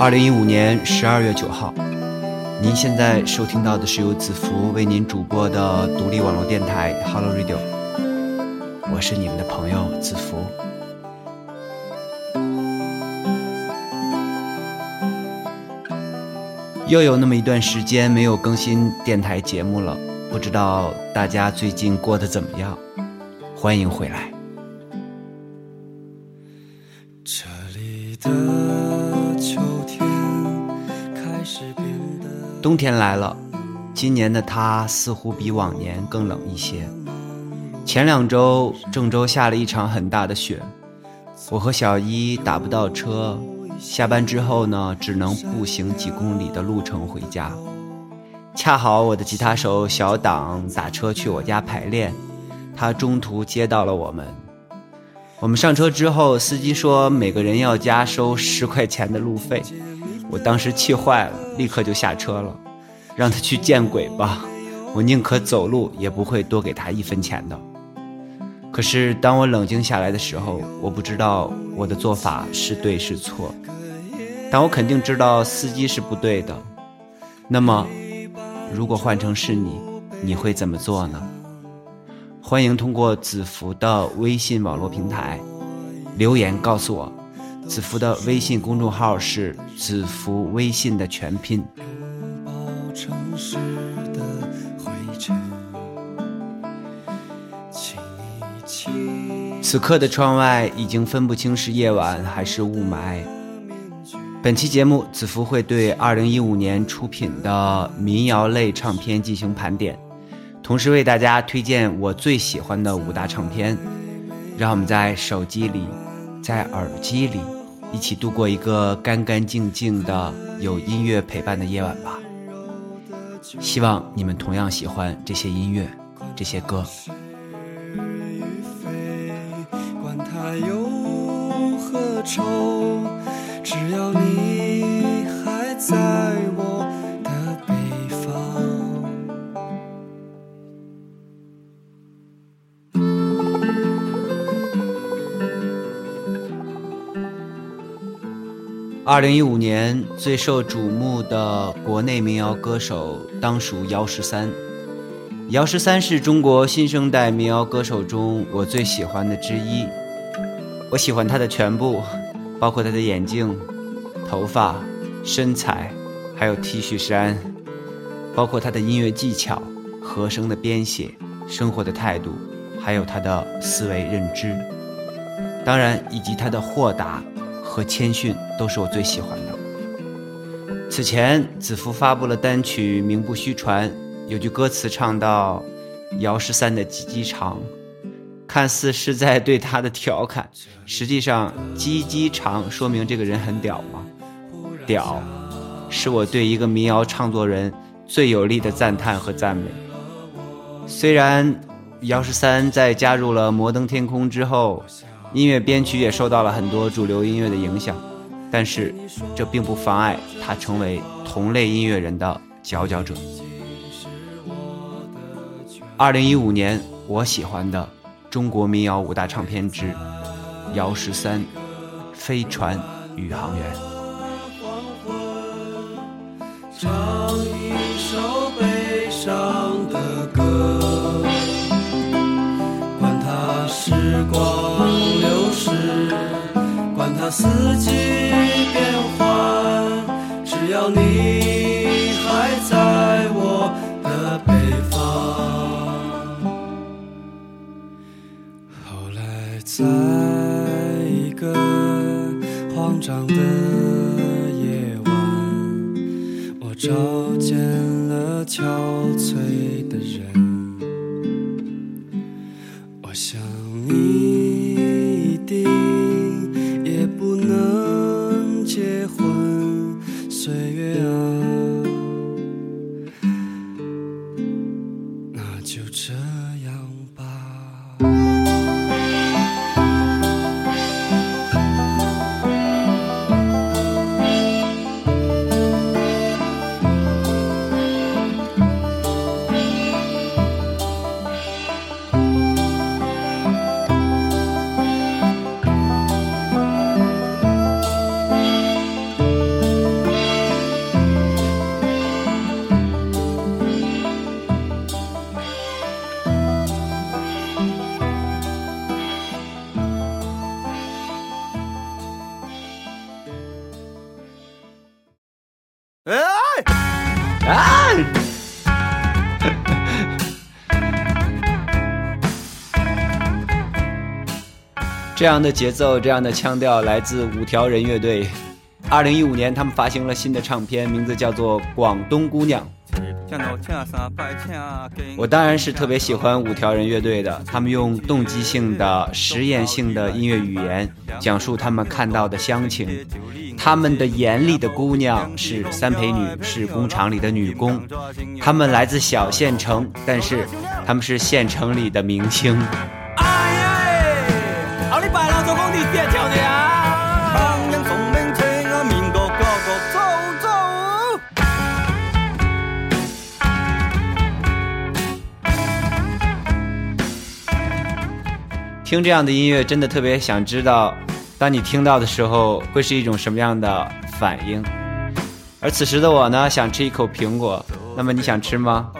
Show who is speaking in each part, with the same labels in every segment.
Speaker 1: 二零一五年十二月九号，您现在收听到的是由子福为您主播的独立网络电台 Hello Radio，我是你们的朋友子福。又有那么一段时间没有更新电台节目了，不知道大家最近过得怎么样？欢迎回来。这里的冬天来了，今年的它似乎比往年更冷一些。前两周郑州下了一场很大的雪，我和小一打不到车。下班之后呢，只能步行几公里的路程回家。恰好我的吉他手小党打车去我家排练，他中途接到了我们。我们上车之后，司机说每个人要加收十块钱的路费。我当时气坏了，立刻就下车了，让他去见鬼吧！我宁可走路，也不会多给他一分钱的。可是当我冷静下来的时候，我不知道我的做法是对是错，但我肯定知道司机是不对的。那么，如果换成是你，你会怎么做呢？欢迎通过子福的微信网络平台留言告诉我。子福的微信公众号是“子福微信”的全拼。此刻的窗外已经分不清是夜晚还是雾霾。本期节目，子福会对2015年出品的民谣类唱片进行盘点，同时为大家推荐我最喜欢的五大唱片。让我们在手机里，在耳机里，一起度过一个干干净净的、有音乐陪伴的夜晚吧。希望你们同样喜欢这些音乐，这些歌。愁，只要你二零一五年最受瞩目的国内民谣歌手，当属姚十三。姚十三是中国新生代民谣歌手中我最喜欢的之一。我喜欢他的全部，包括他的眼镜、头发、身材，还有 T 恤衫，包括他的音乐技巧、和声的编写、生活的态度，还有他的思维认知，当然以及他的豁达和谦逊，都是我最喜欢的。此前，子服发布了单曲《名不虚传》，有句歌词唱到：“姚十三的鸡鸡长。”看似是在对他的调侃，实际上“鸡鸡长”说明这个人很屌吗？屌，是我对一个民谣唱作人最有力的赞叹和赞美。虽然姚十三在加入了摩登天空之后，音乐编曲也受到了很多主流音乐的影响，但是这并不妨碍他成为同类音乐人的佼佼者。二零一五年，我喜欢的。中国民谣五大唱片之姚十三《飞船宇航员》。四季变换，只要你还在我的北方。后来在一个慌张的夜晚，我找见了桥这样的节奏，这样的腔调来自五条人乐队。二零一五年，他们发行了新的唱片，名字叫做《广东姑娘》。我当然是特别喜欢五条人乐队的，他们用动机性的、实验性的音乐语言，讲述他们看到的乡情。他们的眼里的姑娘是三陪女，是工厂里的女工。他们来自小县城，但是他们是县城里的明星。听这样的音乐，真的特别想知道，当你听到的时候，会是一种什么样的反应？而此时的我呢，想吃一口苹果。那么你想吃吗？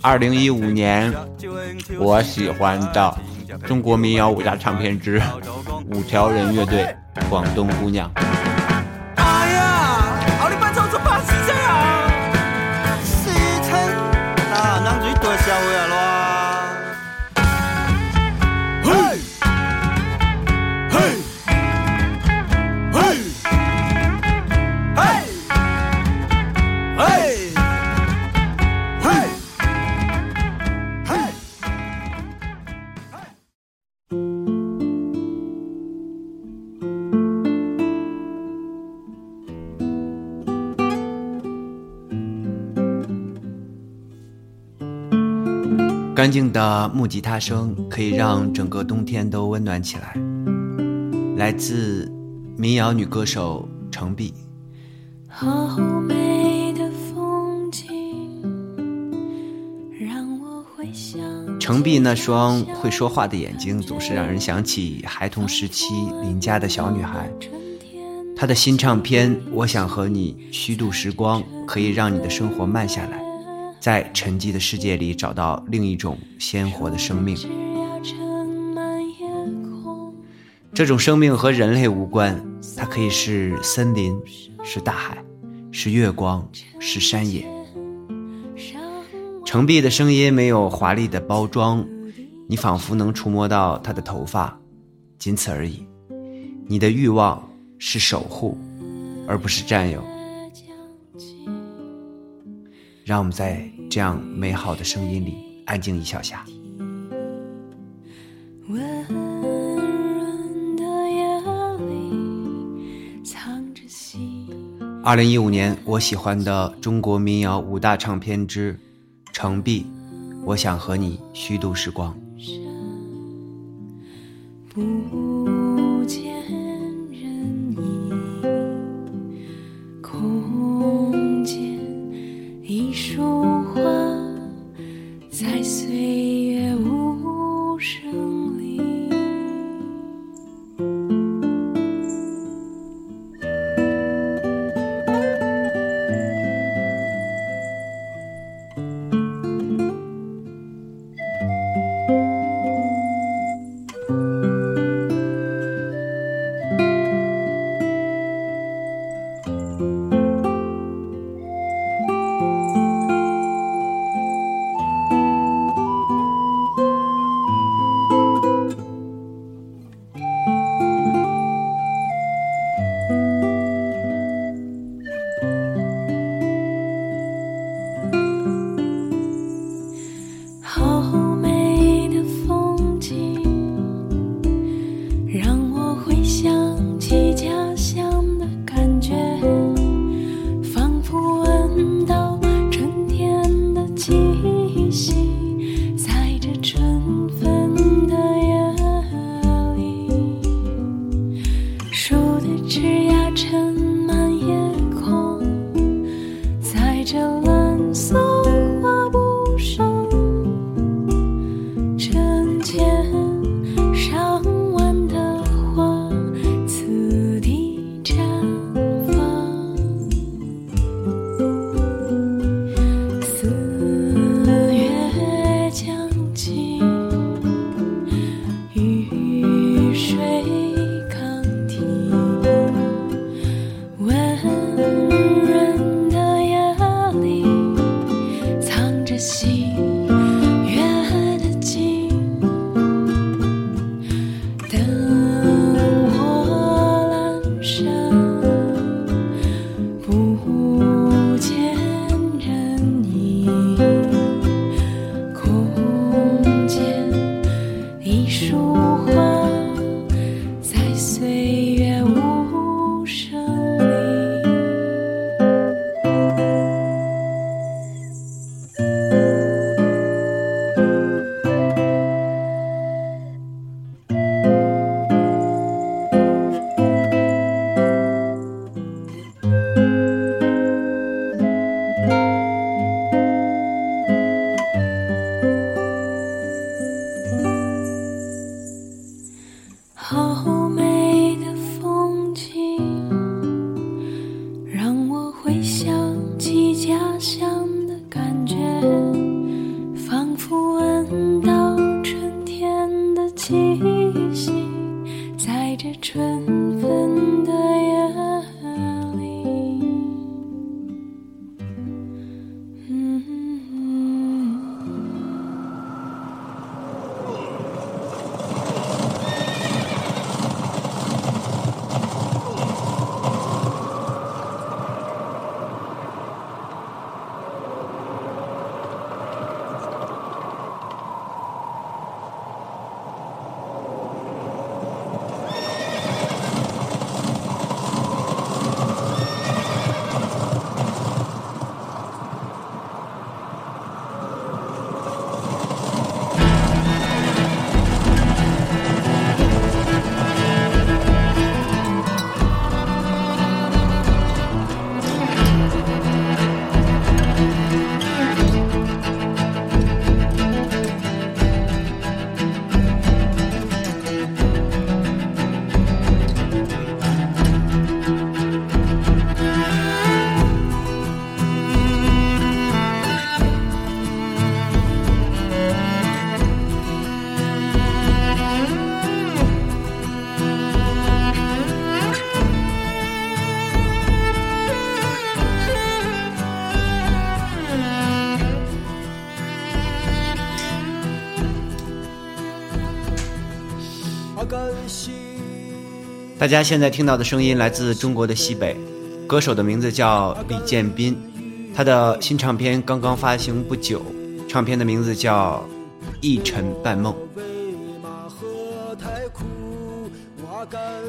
Speaker 1: 二零一五年，我喜欢的中国民谣五大唱片之五条人乐队《广东姑娘》。干净的木吉他声可以让整个冬天都温暖起来。来自民谣女歌手程璧。好美的风景，让我回想。程璧那双会说话的眼睛，总是让人想起孩童时期邻家的小女孩。她的新唱片《我想和你虚度时光》，可以让你的生活慢下来。在沉寂的世界里找到另一种鲜活的生命，这种生命和人类无关，它可以是森林，是大海，是月光，是山野。程璧的声音没有华丽的包装，你仿佛能触摸到她的头发，仅此而已。你的欲望是守护，而不是占有。让我们在这样美好的声音里安静一小下。二零一五年，我喜欢的中国民谣五大唱片之程璧，我想和你虚度时光。catch. still 大家现在听到的声音来自中国的西北，歌手的名字叫李建斌，他的新唱片刚刚发行不久，唱片的名字叫《一尘半梦》。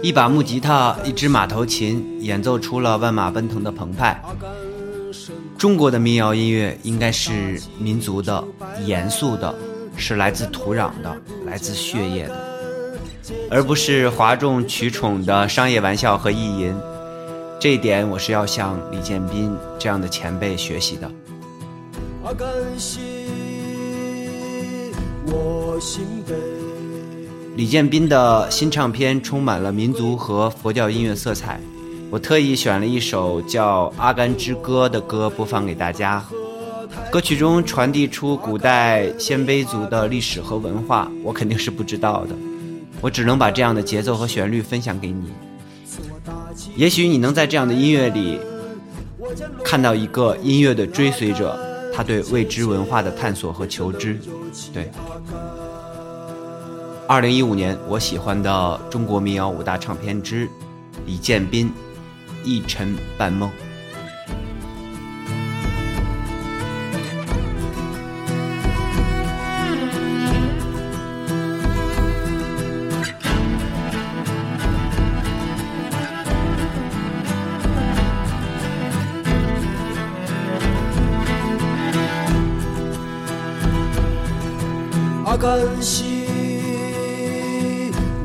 Speaker 1: 一把木吉他，一支马头琴，演奏出了万马奔腾的澎湃。中国的民谣音乐应该是民族的、严肃的，是来自土壤的、来自血液的，而不是哗众取宠的商业玩笑和意淫。这一点，我是要向李建斌这样的前辈学习的。我心李建斌的新唱片充满了民族和佛教音乐色彩，我特意选了一首叫《阿甘之歌》的歌播放给大家。歌曲中传递出古代鲜卑族的历史和文化，我肯定是不知道的，我只能把这样的节奏和旋律分享给你。也许你能在这样的音乐里看到一个音乐的追随者，他对未知文化的探索和求知，对。二零一五年，我喜欢的中国民谣五大唱片之李建斌《一尘半梦》。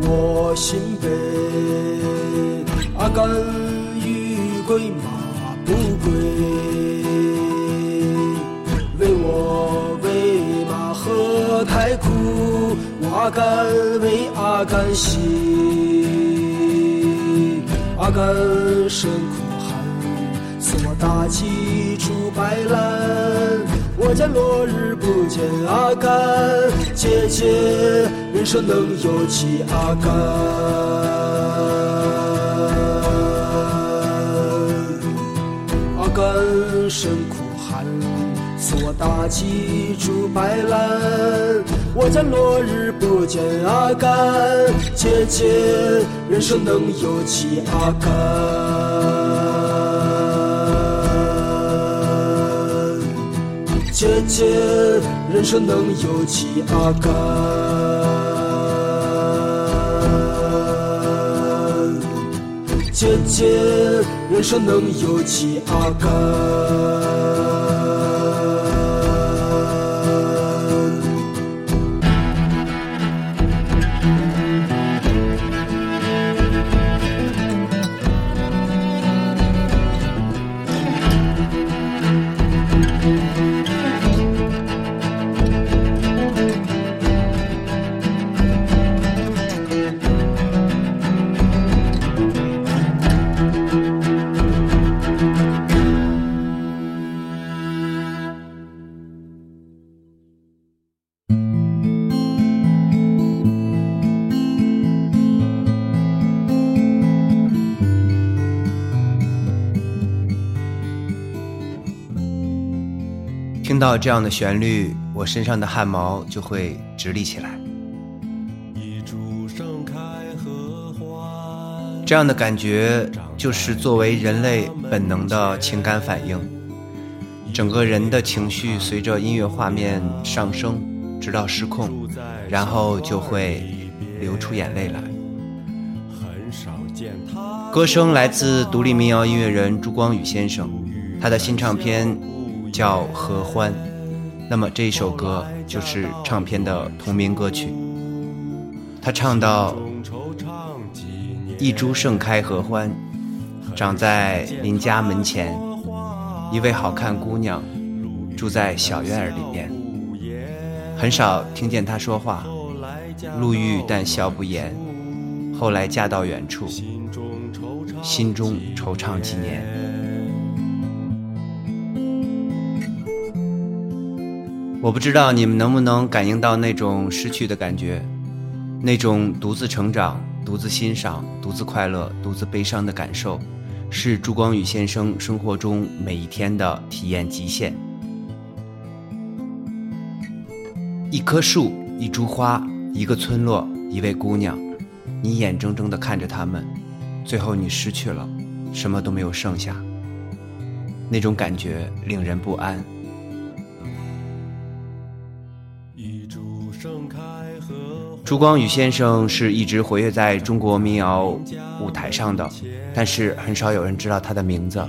Speaker 1: 我心悲，阿甘与归马不归，为我为马何太苦？阿甘为阿甘心，阿甘身苦寒，似我大气出白兰。我见落日不见阿甘，姐姐，人生能有几阿甘？阿甘身苦寒，似我大气出白兰。我见落日不见阿甘，姐姐，人生能有几阿甘？姐姐，人生能有几阿甘？姐姐，人生能有几阿甘？听到这样的旋律，我身上的汗毛就会直立起来。这样的感觉就是作为人类本能的情感反应，整个人的情绪随着音乐画面上升，直到失控，然后就会流出眼泪来。歌声来自独立民谣音乐人朱光宇先生，他的新唱片。叫合欢，那么这一首歌就是唱片的同名歌曲。他唱到：一株盛开合欢，长在邻家门前，一位好看姑娘住在小院儿里边。很少听见她说话，路遇但笑不言。后来嫁到远处，心中惆怅几年。我不知道你们能不能感应到那种失去的感觉，那种独自成长、独自欣赏、独自快乐、独自悲伤的感受，是朱光宇先生生活中每一天的体验极限。一棵树，一株花，一个村落，一位姑娘，你眼睁睁地看着他们，最后你失去了，什么都没有剩下，那种感觉令人不安。朱光宇先生是一直活跃在中国民谣舞台上的，但是很少有人知道他的名字。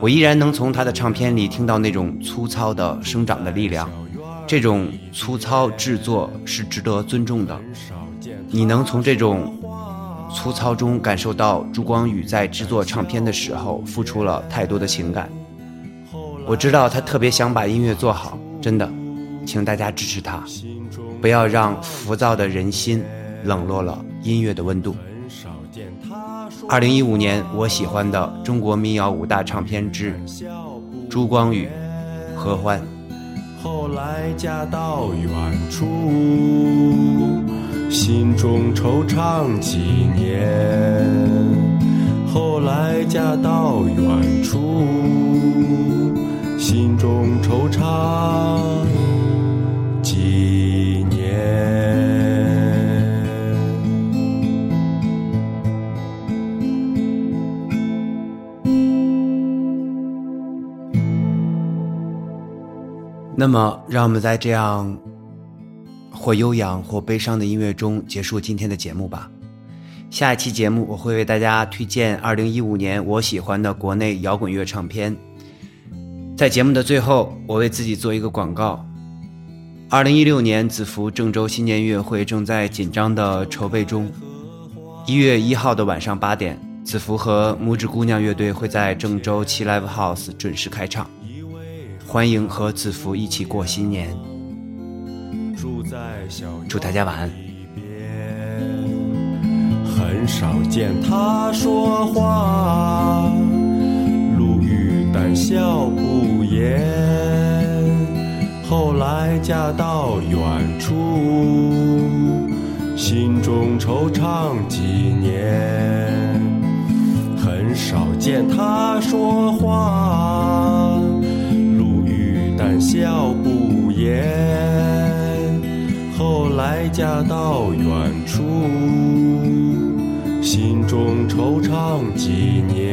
Speaker 1: 我依然能从他的唱片里听到那种粗糙的生长的力量，这种粗糙制作是值得尊重的。你能从这种粗糙中感受到朱光宇在制作唱片的时候付出了太多的情感。我知道他特别想把音乐做好，真的，请大家支持他。不要让浮躁的人心冷落了音乐的温度。二零一五年，我喜欢的中国民谣五大唱片之《朱光宇合欢》。
Speaker 2: 后来嫁到远处，心中惆怅几年。后来嫁到远处，心中惆怅。
Speaker 1: 那么，让我们在这样或悠扬或悲伤的音乐中结束今天的节目吧。下一期节目，我会为大家推荐2015年我喜欢的国内摇滚乐唱片。在节目的最后，我为自己做一个广告：2016年子服郑州新年音乐会正在紧张的筹备中。一月一号的晚上八点，子服和拇指姑娘乐队会在郑州七 Live House 准时开唱。欢迎和子福一起过新年，住在小祝大家晚安。
Speaker 2: 很少见他说话，路遇淡笑不言。后来嫁到远处，心中惆怅几年。很少见他说话。家到远处，心中惆怅几年。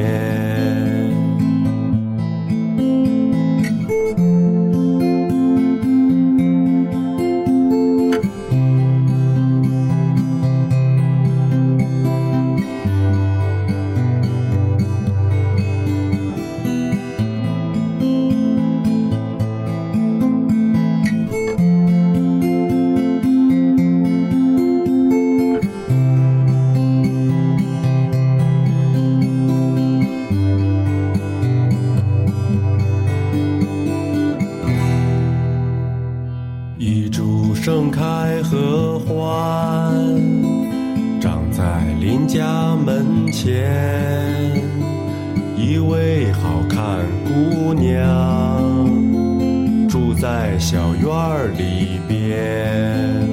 Speaker 2: 开合欢长在邻家门前，一位好看姑娘住在小院里边，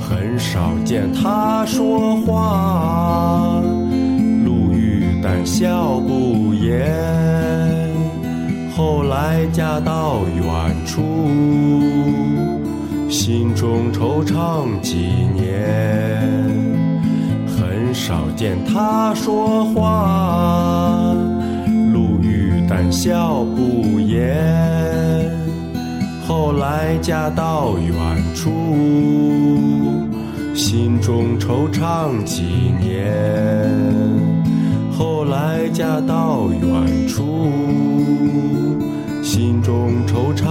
Speaker 2: 很少见她说话，露遇但笑不言，后来嫁到远处。心中惆怅几年。很少见他说话，路遇胆笑不言。后来嫁到远处，心中惆怅几年。后来嫁到远处，心中惆怅。